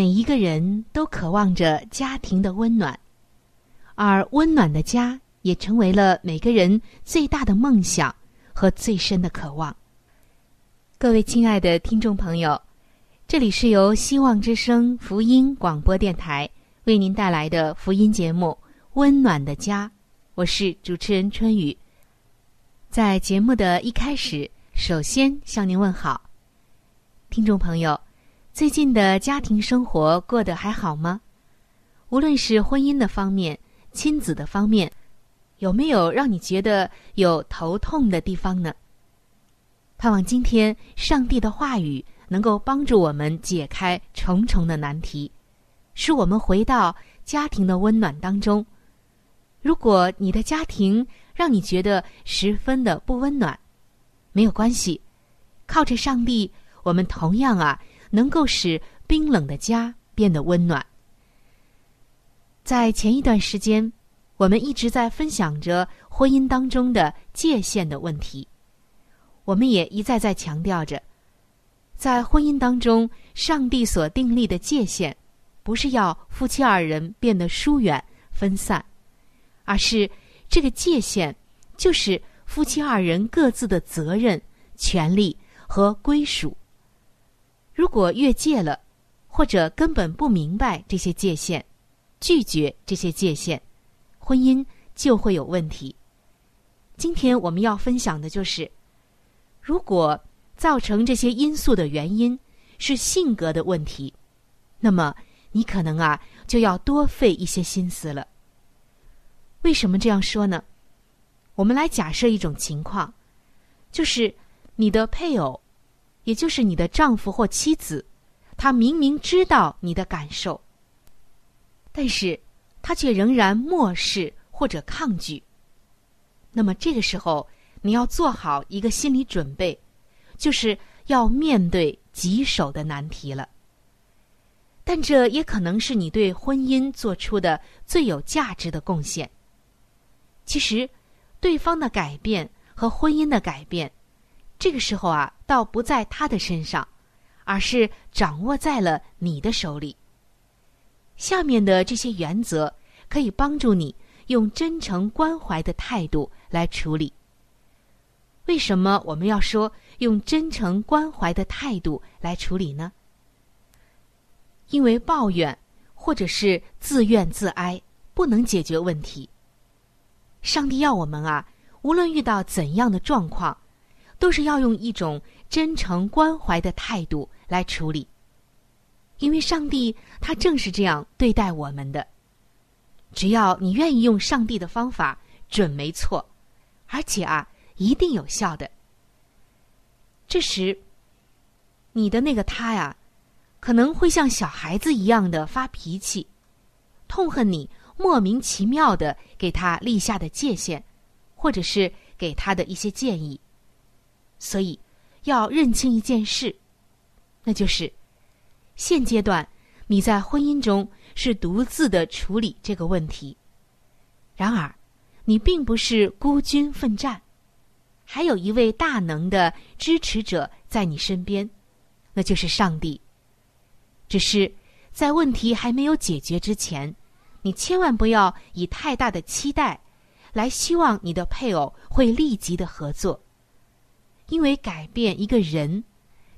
每一个人都渴望着家庭的温暖，而温暖的家也成为了每个人最大的梦想和最深的渴望。各位亲爱的听众朋友，这里是由希望之声福音广播电台为您带来的福音节目《温暖的家》，我是主持人春雨。在节目的一开始，首先向您问好，听众朋友。最近的家庭生活过得还好吗？无论是婚姻的方面、亲子的方面，有没有让你觉得有头痛的地方呢？盼望今天上帝的话语能够帮助我们解开重重的难题，使我们回到家庭的温暖当中。如果你的家庭让你觉得十分的不温暖，没有关系，靠着上帝，我们同样啊。能够使冰冷的家变得温暖。在前一段时间，我们一直在分享着婚姻当中的界限的问题。我们也一再在强调着，在婚姻当中，上帝所订立的界限，不是要夫妻二人变得疏远分散，而是这个界限就是夫妻二人各自的责任、权利和归属。如果越界了，或者根本不明白这些界限，拒绝这些界限，婚姻就会有问题。今天我们要分享的就是，如果造成这些因素的原因是性格的问题，那么你可能啊就要多费一些心思了。为什么这样说呢？我们来假设一种情况，就是你的配偶。也就是你的丈夫或妻子，他明明知道你的感受，但是他却仍然漠视或者抗拒。那么这个时候，你要做好一个心理准备，就是要面对棘手的难题了。但这也可能是你对婚姻做出的最有价值的贡献。其实，对方的改变和婚姻的改变。这个时候啊，倒不在他的身上，而是掌握在了你的手里。下面的这些原则可以帮助你用真诚关怀的态度来处理。为什么我们要说用真诚关怀的态度来处理呢？因为抱怨或者是自怨自哀不能解决问题。上帝要我们啊，无论遇到怎样的状况。都是要用一种真诚关怀的态度来处理，因为上帝他正是这样对待我们的。只要你愿意用上帝的方法，准没错，而且啊，一定有效的。这时，你的那个他呀，可能会像小孩子一样的发脾气，痛恨你莫名其妙的给他立下的界限，或者是给他的一些建议。所以，要认清一件事，那就是现阶段你在婚姻中是独自的处理这个问题。然而，你并不是孤军奋战，还有一位大能的支持者在你身边，那就是上帝。只是在问题还没有解决之前，你千万不要以太大的期待来希望你的配偶会立即的合作，因为改变一个人。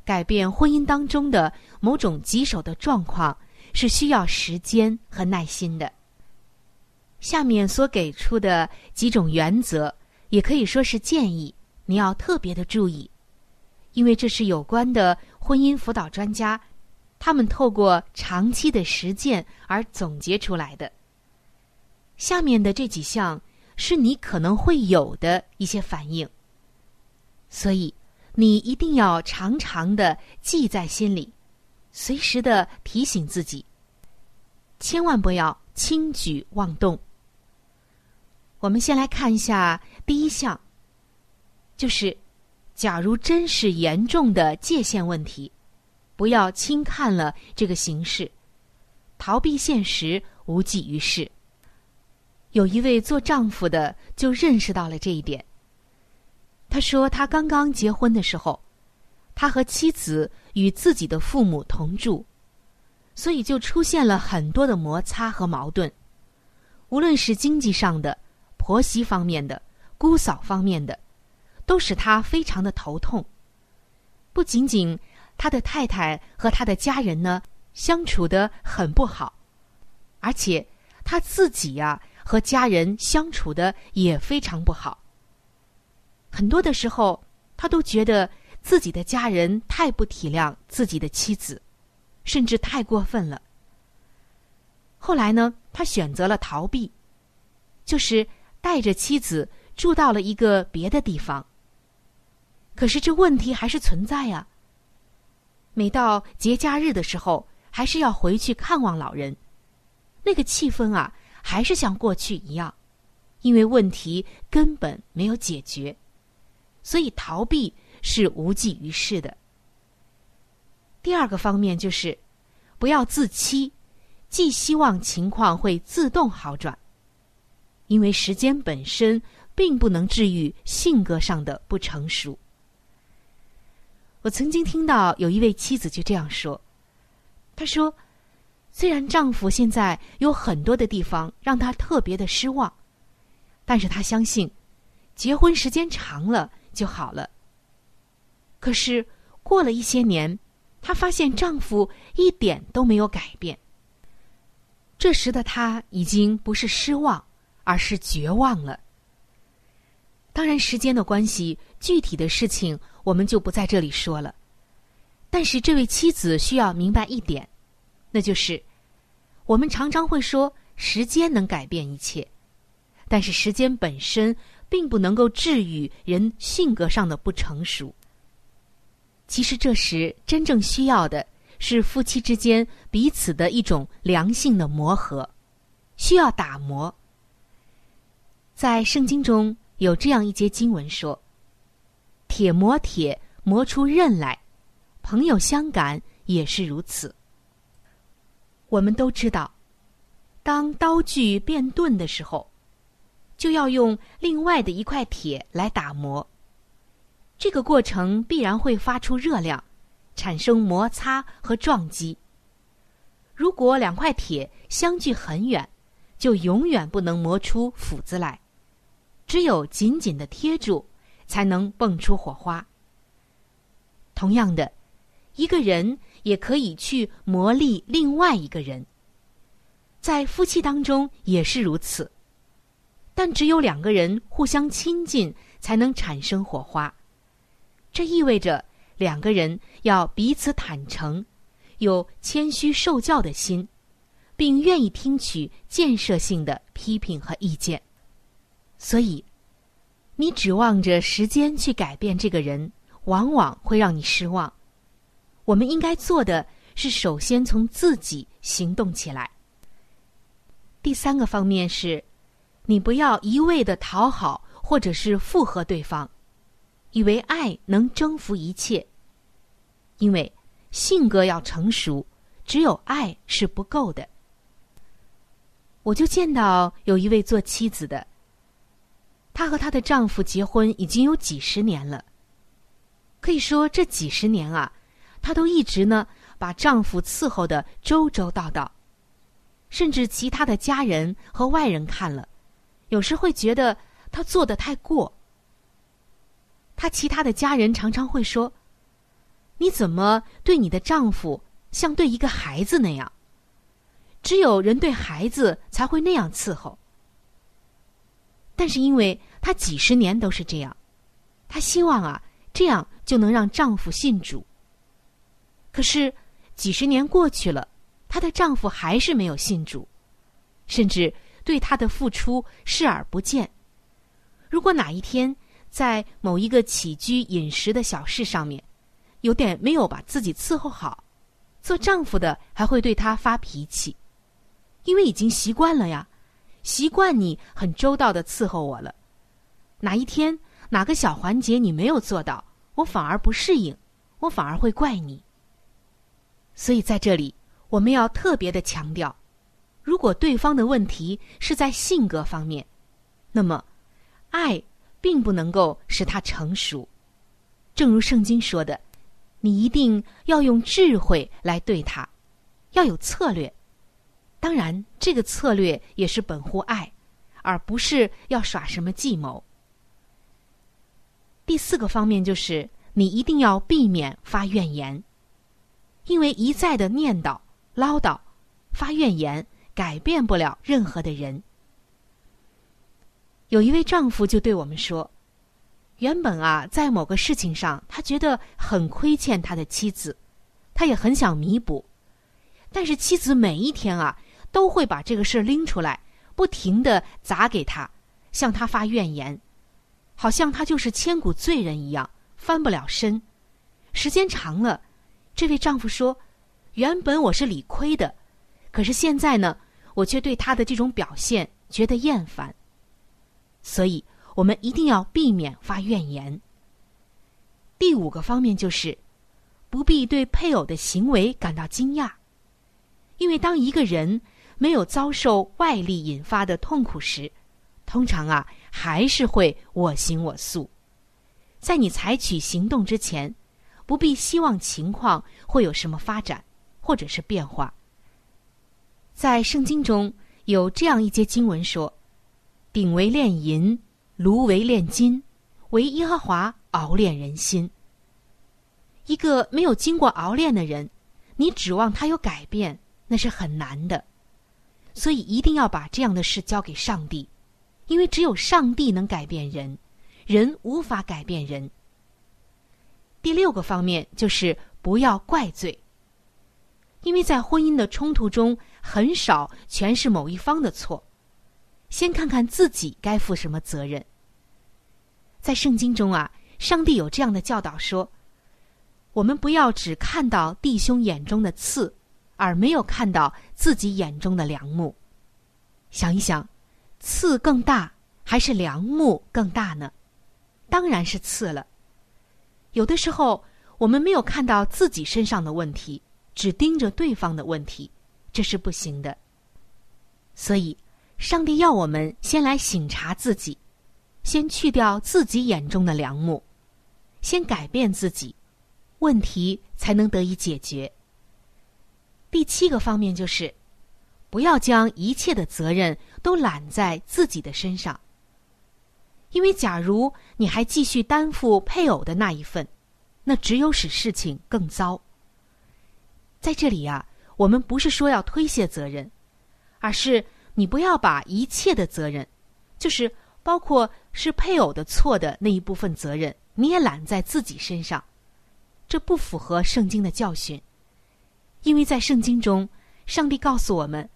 改变婚姻当中的某种棘手的状况是需要时间和耐心的。下面所给出的几种原则，也可以说是建议，你要特别的注意，因为这是有关的婚姻辅导专家，他们透过长期的实践而总结出来的。下面的这几项是你可能会有的一些反应，所以。你一定要常常的记在心里，随时的提醒自己，千万不要轻举妄动。我们先来看一下第一项，就是假如真是严重的界限问题，不要轻看了这个形势，逃避现实无济于事。有一位做丈夫的就认识到了这一点。他说：“他刚刚结婚的时候，他和妻子与自己的父母同住，所以就出现了很多的摩擦和矛盾。无论是经济上的、婆媳方面的、姑嫂方面的，都使他非常的头痛。不仅仅他的太太和他的家人呢相处的很不好，而且他自己呀和家人相处的也非常不好。”很多的时候，他都觉得自己的家人太不体谅自己的妻子，甚至太过分了。后来呢，他选择了逃避，就是带着妻子住到了一个别的地方。可是这问题还是存在呀。每到节假日的时候，还是要回去看望老人，那个气氛啊，还是像过去一样，因为问题根本没有解决。所以逃避是无济于事的。第二个方面就是，不要自欺，寄希望情况会自动好转，因为时间本身并不能治愈性格上的不成熟。我曾经听到有一位妻子就这样说：“她说，虽然丈夫现在有很多的地方让她特别的失望，但是她相信，结婚时间长了。”就好了。可是过了一些年，她发现丈夫一点都没有改变。这时的她已经不是失望，而是绝望了。当然，时间的关系，具体的事情我们就不在这里说了。但是，这位妻子需要明白一点，那就是，我们常常会说时间能改变一切，但是时间本身。并不能够治愈人性格上的不成熟。其实这时真正需要的是夫妻之间彼此的一种良性的磨合，需要打磨。在圣经中有这样一节经文说：“铁磨铁，磨出刃来；朋友相感也是如此。”我们都知道，当刀具变钝的时候。就要用另外的一块铁来打磨，这个过程必然会发出热量，产生摩擦和撞击。如果两块铁相距很远，就永远不能磨出斧子来，只有紧紧的贴住，才能蹦出火花。同样的，一个人也可以去磨砺另外一个人，在夫妻当中也是如此。但只有两个人互相亲近，才能产生火花。这意味着两个人要彼此坦诚，有谦虚受教的心，并愿意听取建设性的批评和意见。所以，你指望着时间去改变这个人，往往会让你失望。我们应该做的是，首先从自己行动起来。第三个方面是。你不要一味的讨好或者是附和对方，以为爱能征服一切。因为性格要成熟，只有爱是不够的。我就见到有一位做妻子的，她和她的丈夫结婚已经有几十年了。可以说这几十年啊，她都一直呢把丈夫伺候的周周到到，甚至其他的家人和外人看了，有时会觉得她做的太过。她其他的家人常常会说：“你怎么对你的丈夫像对一个孩子那样？”只有人对孩子才会那样伺候，但是因为她几十年都是这样，她希望啊，这样就能让丈夫信主。可是几十年过去了，她的丈夫还是没有信主，甚至对她的付出视而不见。如果哪一天在某一个起居饮食的小事上面，有点没有把自己伺候好，做丈夫的还会对她发脾气。因为已经习惯了呀，习惯你很周到的伺候我了。哪一天哪个小环节你没有做到，我反而不适应，我反而会怪你。所以在这里，我们要特别的强调：如果对方的问题是在性格方面，那么爱并不能够使他成熟。正如圣经说的，你一定要用智慧来对他，要有策略。当然，这个策略也是本乎爱，而不是要耍什么计谋。第四个方面就是，你一定要避免发怨言，因为一再的念叨、唠叨、发怨言，改变不了任何的人。有一位丈夫就对我们说：“原本啊，在某个事情上，他觉得很亏欠他的妻子，他也很想弥补，但是妻子每一天啊。”都会把这个事拎出来，不停的砸给他，向他发怨言，好像他就是千古罪人一样，翻不了身。时间长了，这位丈夫说：“原本我是理亏的，可是现在呢，我却对他的这种表现觉得厌烦。”所以，我们一定要避免发怨言。第五个方面就是，不必对配偶的行为感到惊讶，因为当一个人。没有遭受外力引发的痛苦时，通常啊还是会我行我素。在你采取行动之前，不必希望情况会有什么发展或者是变化。在圣经中有这样一节经文说：“鼎为炼银，炉为炼金，为耶和华熬炼人心。”一个没有经过熬炼的人，你指望他有改变，那是很难的。所以一定要把这样的事交给上帝，因为只有上帝能改变人，人无法改变人。第六个方面就是不要怪罪，因为在婚姻的冲突中，很少全是某一方的错。先看看自己该负什么责任。在圣经中啊，上帝有这样的教导说：我们不要只看到弟兄眼中的刺。而没有看到自己眼中的良木，想一想，刺更大还是良木更大呢？当然是刺了。有的时候我们没有看到自己身上的问题，只盯着对方的问题，这是不行的。所以，上帝要我们先来省察自己，先去掉自己眼中的良木，先改变自己，问题才能得以解决。第七个方面就是，不要将一切的责任都揽在自己的身上。因为假如你还继续担负配偶的那一份，那只有使事情更糟。在这里呀，我们不是说要推卸责任，而是你不要把一切的责任，就是包括是配偶的错的那一部分责任，你也揽在自己身上，这不符合圣经的教训。因为在圣经中，上帝告诉我们，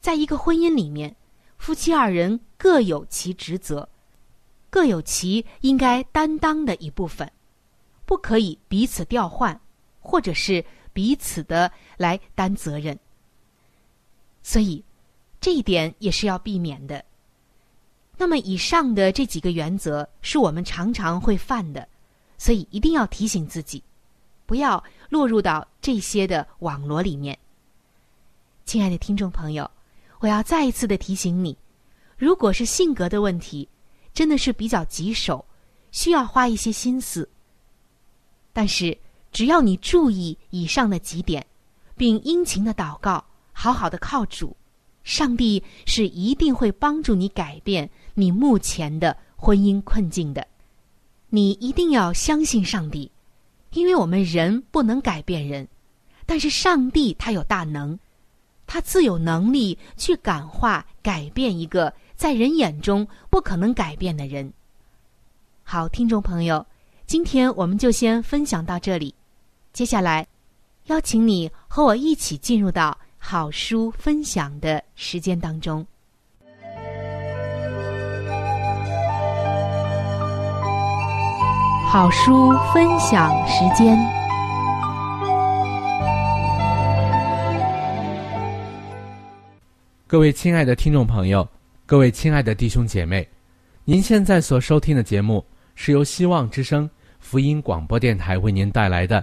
在一个婚姻里面，夫妻二人各有其职责，各有其应该担当的一部分，不可以彼此调换，或者是彼此的来担责任。所以，这一点也是要避免的。那么，以上的这几个原则是我们常常会犯的，所以一定要提醒自己，不要。落入到这些的网罗里面，亲爱的听众朋友，我要再一次的提醒你，如果是性格的问题，真的是比较棘手，需要花一些心思。但是，只要你注意以上的几点，并殷勤的祷告，好好的靠主，上帝是一定会帮助你改变你目前的婚姻困境的。你一定要相信上帝，因为我们人不能改变人，但是上帝他有大能。他自有能力去感化、改变一个在人眼中不可能改变的人。好，听众朋友，今天我们就先分享到这里。接下来，邀请你和我一起进入到好书分享的时间当中。好书分享时间。各位亲爱的听众朋友，各位亲爱的弟兄姐妹，您现在所收听的节目是由希望之声福音广播电台为您带来的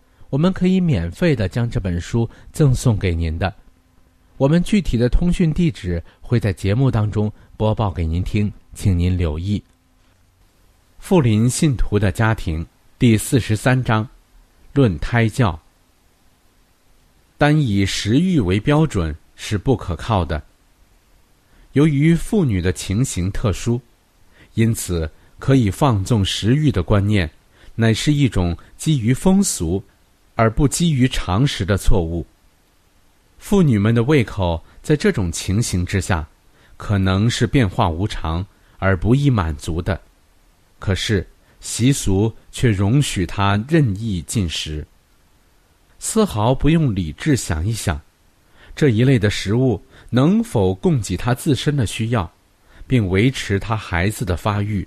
我们可以免费的将这本书赠送给您的。我们具体的通讯地址会在节目当中播报给您听，请您留意。富林信徒的家庭第四十三章，论胎教。单以食欲为标准是不可靠的。由于妇女的情形特殊，因此可以放纵食欲的观念，乃是一种基于风俗而不基于常识的错误。妇女们的胃口在这种情形之下，可能是变化无常而不易满足的，可是习俗却容许她任意进食，丝毫不用理智想一想，这一类的食物。能否供给他自身的需要，并维持他孩子的发育？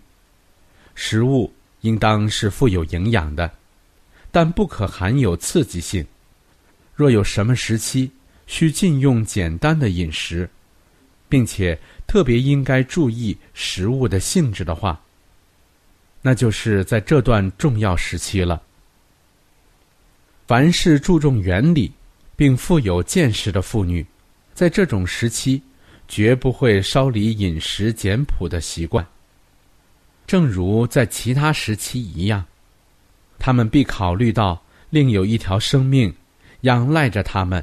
食物应当是富有营养的，但不可含有刺激性。若有什么时期需禁用简单的饮食，并且特别应该注意食物的性质的话，那就是在这段重要时期了。凡是注重原理并富有见识的妇女。在这种时期，绝不会稍离饮食简朴的习惯。正如在其他时期一样，他们必考虑到另有一条生命仰赖着他们，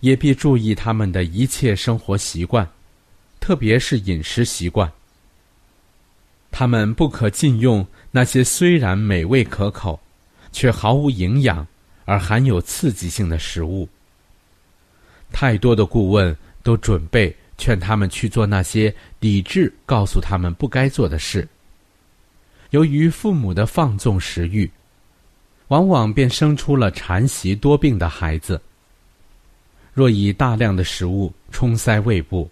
也必注意他们的一切生活习惯，特别是饮食习惯。他们不可禁用那些虽然美味可口，却毫无营养而含有刺激性的食物。太多的顾问都准备劝他们去做那些理智告诉他们不该做的事。由于父母的放纵食欲，往往便生出了馋习多病的孩子。若以大量的食物冲塞胃部，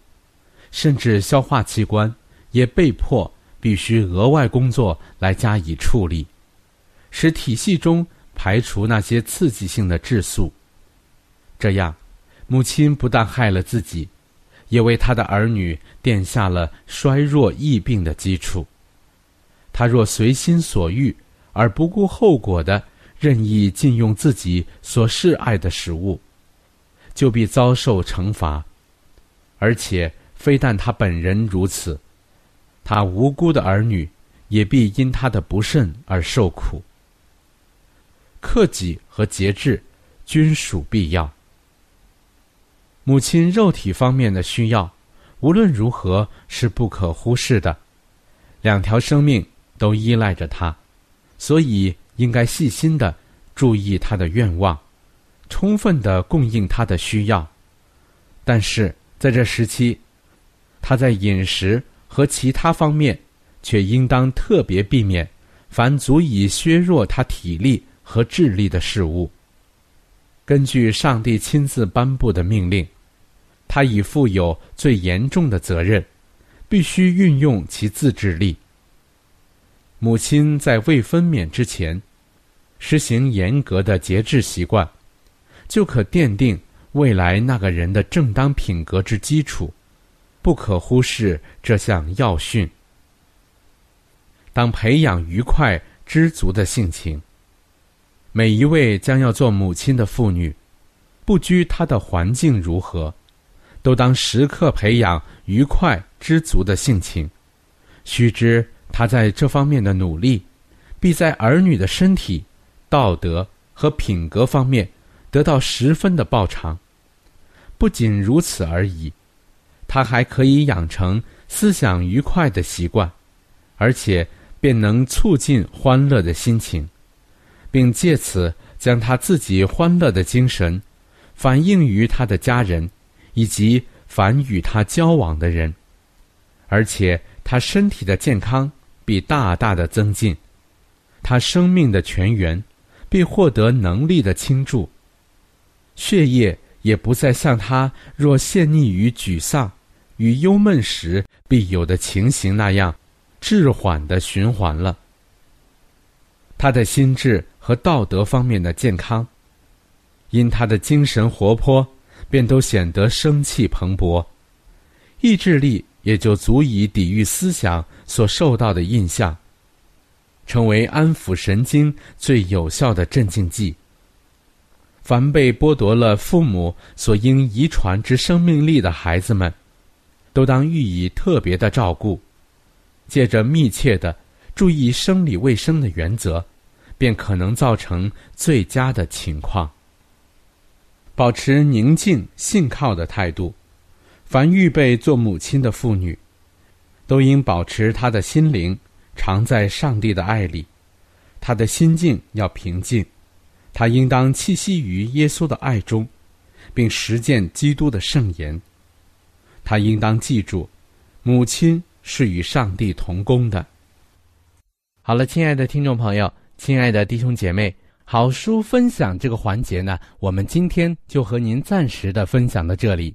甚至消化器官也被迫必须额外工作来加以处理，使体系中排除那些刺激性的质素。这样。母亲不但害了自己，也为他的儿女奠下了衰弱疫病的基础。他若随心所欲而不顾后果的任意禁用自己所嗜爱的食物，就必遭受惩罚。而且，非但他本人如此，他无辜的儿女也必因他的不慎而受苦。克己和节制均属必要。母亲肉体方面的需要，无论如何是不可忽视的。两条生命都依赖着他，所以应该细心的注意他的愿望，充分的供应他的需要。但是，在这时期，他在饮食和其他方面，却应当特别避免凡足以削弱他体力和智力的事物。根据上帝亲自颁布的命令，他已负有最严重的责任，必须运用其自制力。母亲在未分娩之前，实行严格的节制习惯，就可奠定。未来那个人的正当品格之基础，不可忽视这项要训。当培养愉快、知足的性情，每一位将要做母亲的妇女，不拘她的环境如何，都当时刻培养愉快、知足的性情。须知她在这方面的努力，必在儿女的身体、道德和品格方面得到十分的报偿。不仅如此而已，他还可以养成思想愉快的习惯，而且便能促进欢乐的心情，并借此将他自己欢乐的精神反映于他的家人以及凡与他交往的人，而且他身体的健康必大大的增进，他生命的泉源必获得能力的倾注，血液。也不再像他若陷溺于沮丧与忧闷时必有的情形那样，滞缓的循环了。他的心智和道德方面的健康，因他的精神活泼，便都显得生气蓬勃，意志力也就足以抵御思想所受到的印象，成为安抚神经最有效的镇静剂。凡被剥夺了父母所应遗传之生命力的孩子们，都当予以特别的照顾，借着密切的注意生理卫生的原则，便可能造成最佳的情况。保持宁静信靠的态度，凡预备做母亲的妇女，都应保持她的心灵常在上帝的爱里，他的心境要平静。他应当栖息于耶稣的爱中，并实践基督的圣言。他应当记住，母亲是与上帝同工的。好了，亲爱的听众朋友，亲爱的弟兄姐妹，好书分享这个环节呢，我们今天就和您暂时的分享到这里。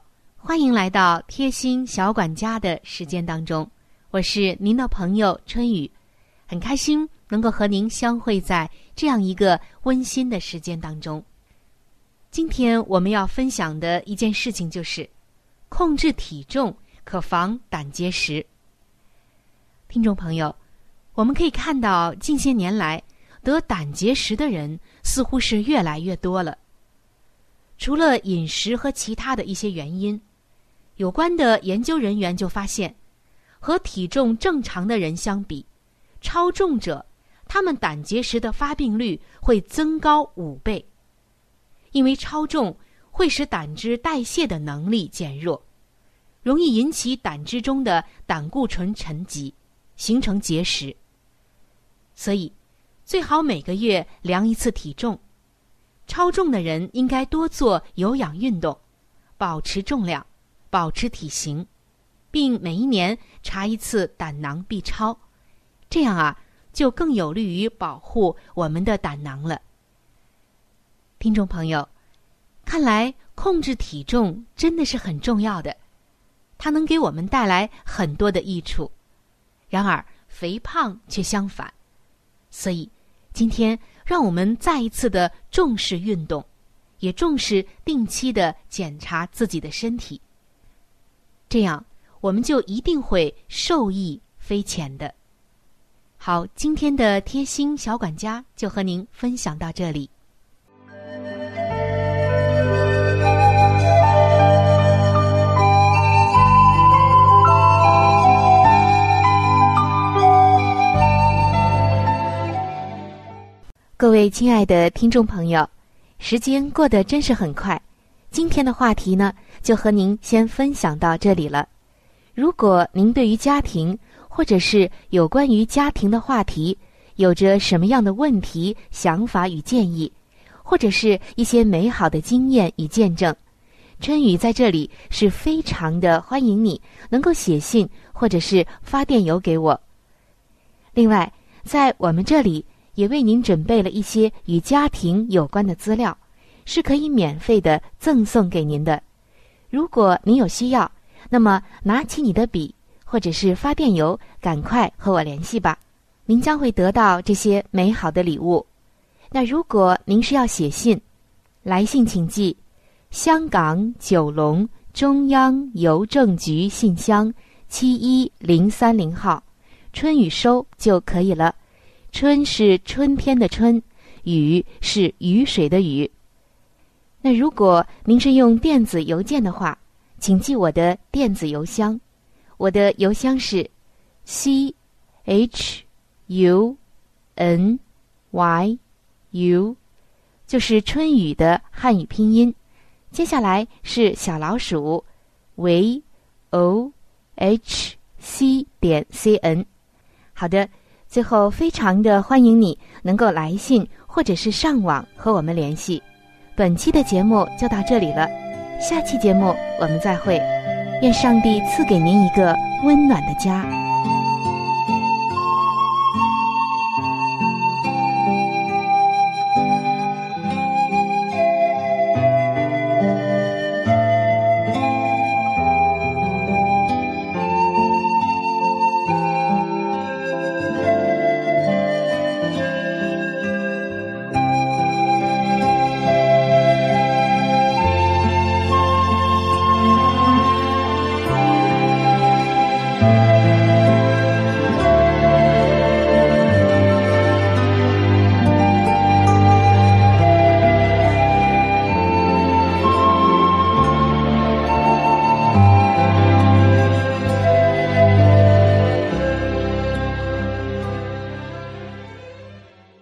欢迎来到贴心小管家的时间当中，我是您的朋友春雨。很开心能够和您相会在这样一个温馨的时间当中。今天我们要分享的一件事情就是，控制体重可防胆结石。听众朋友，我们可以看到近些年来得胆结石的人似乎是越来越多了。除了饮食和其他的一些原因，有关的研究人员就发现，和体重正常的人相比，超重者他们胆结石的发病率会增高五倍，因为超重会使胆汁代谢的能力减弱，容易引起胆汁中的胆固醇沉积，形成结石。所以，最好每个月量一次体重。超重的人应该多做有氧运动，保持重量，保持体型，并每一年查一次胆囊 B 超，这样啊，就更有利于保护我们的胆囊了。听众朋友，看来控制体重真的是很重要的，它能给我们带来很多的益处。然而，肥胖却相反。所以，今天让我们再一次的重视运动，也重视定期的检查自己的身体。这样，我们就一定会受益匪浅的。好，今天的贴心小管家就和您分享到这里。各位亲爱的听众朋友，时间过得真是很快。今天的话题呢，就和您先分享到这里了。如果您对于家庭或者是有关于家庭的话题，有着什么样的问题、想法与建议，或者是一些美好的经验与见证，春雨在这里是非常的欢迎你能够写信或者是发电邮给我。另外，在我们这里。也为您准备了一些与家庭有关的资料，是可以免费的赠送给您的。如果您有需要，那么拿起你的笔或者是发电邮，赶快和我联系吧。您将会得到这些美好的礼物。那如果您是要写信，来信请寄香港九龙中央邮政局信箱七一零三零号，春雨收就可以了。春是春天的春，雨是雨水的雨。那如果您是用电子邮件的话，请记我的电子邮箱，我的邮箱是 c h u n y u，就是春雨的汉语拼音。接下来是小老鼠 v o h c 点 c n。好的。最后，非常的欢迎你能够来信或者是上网和我们联系。本期的节目就到这里了，下期节目我们再会。愿上帝赐给您一个温暖的家。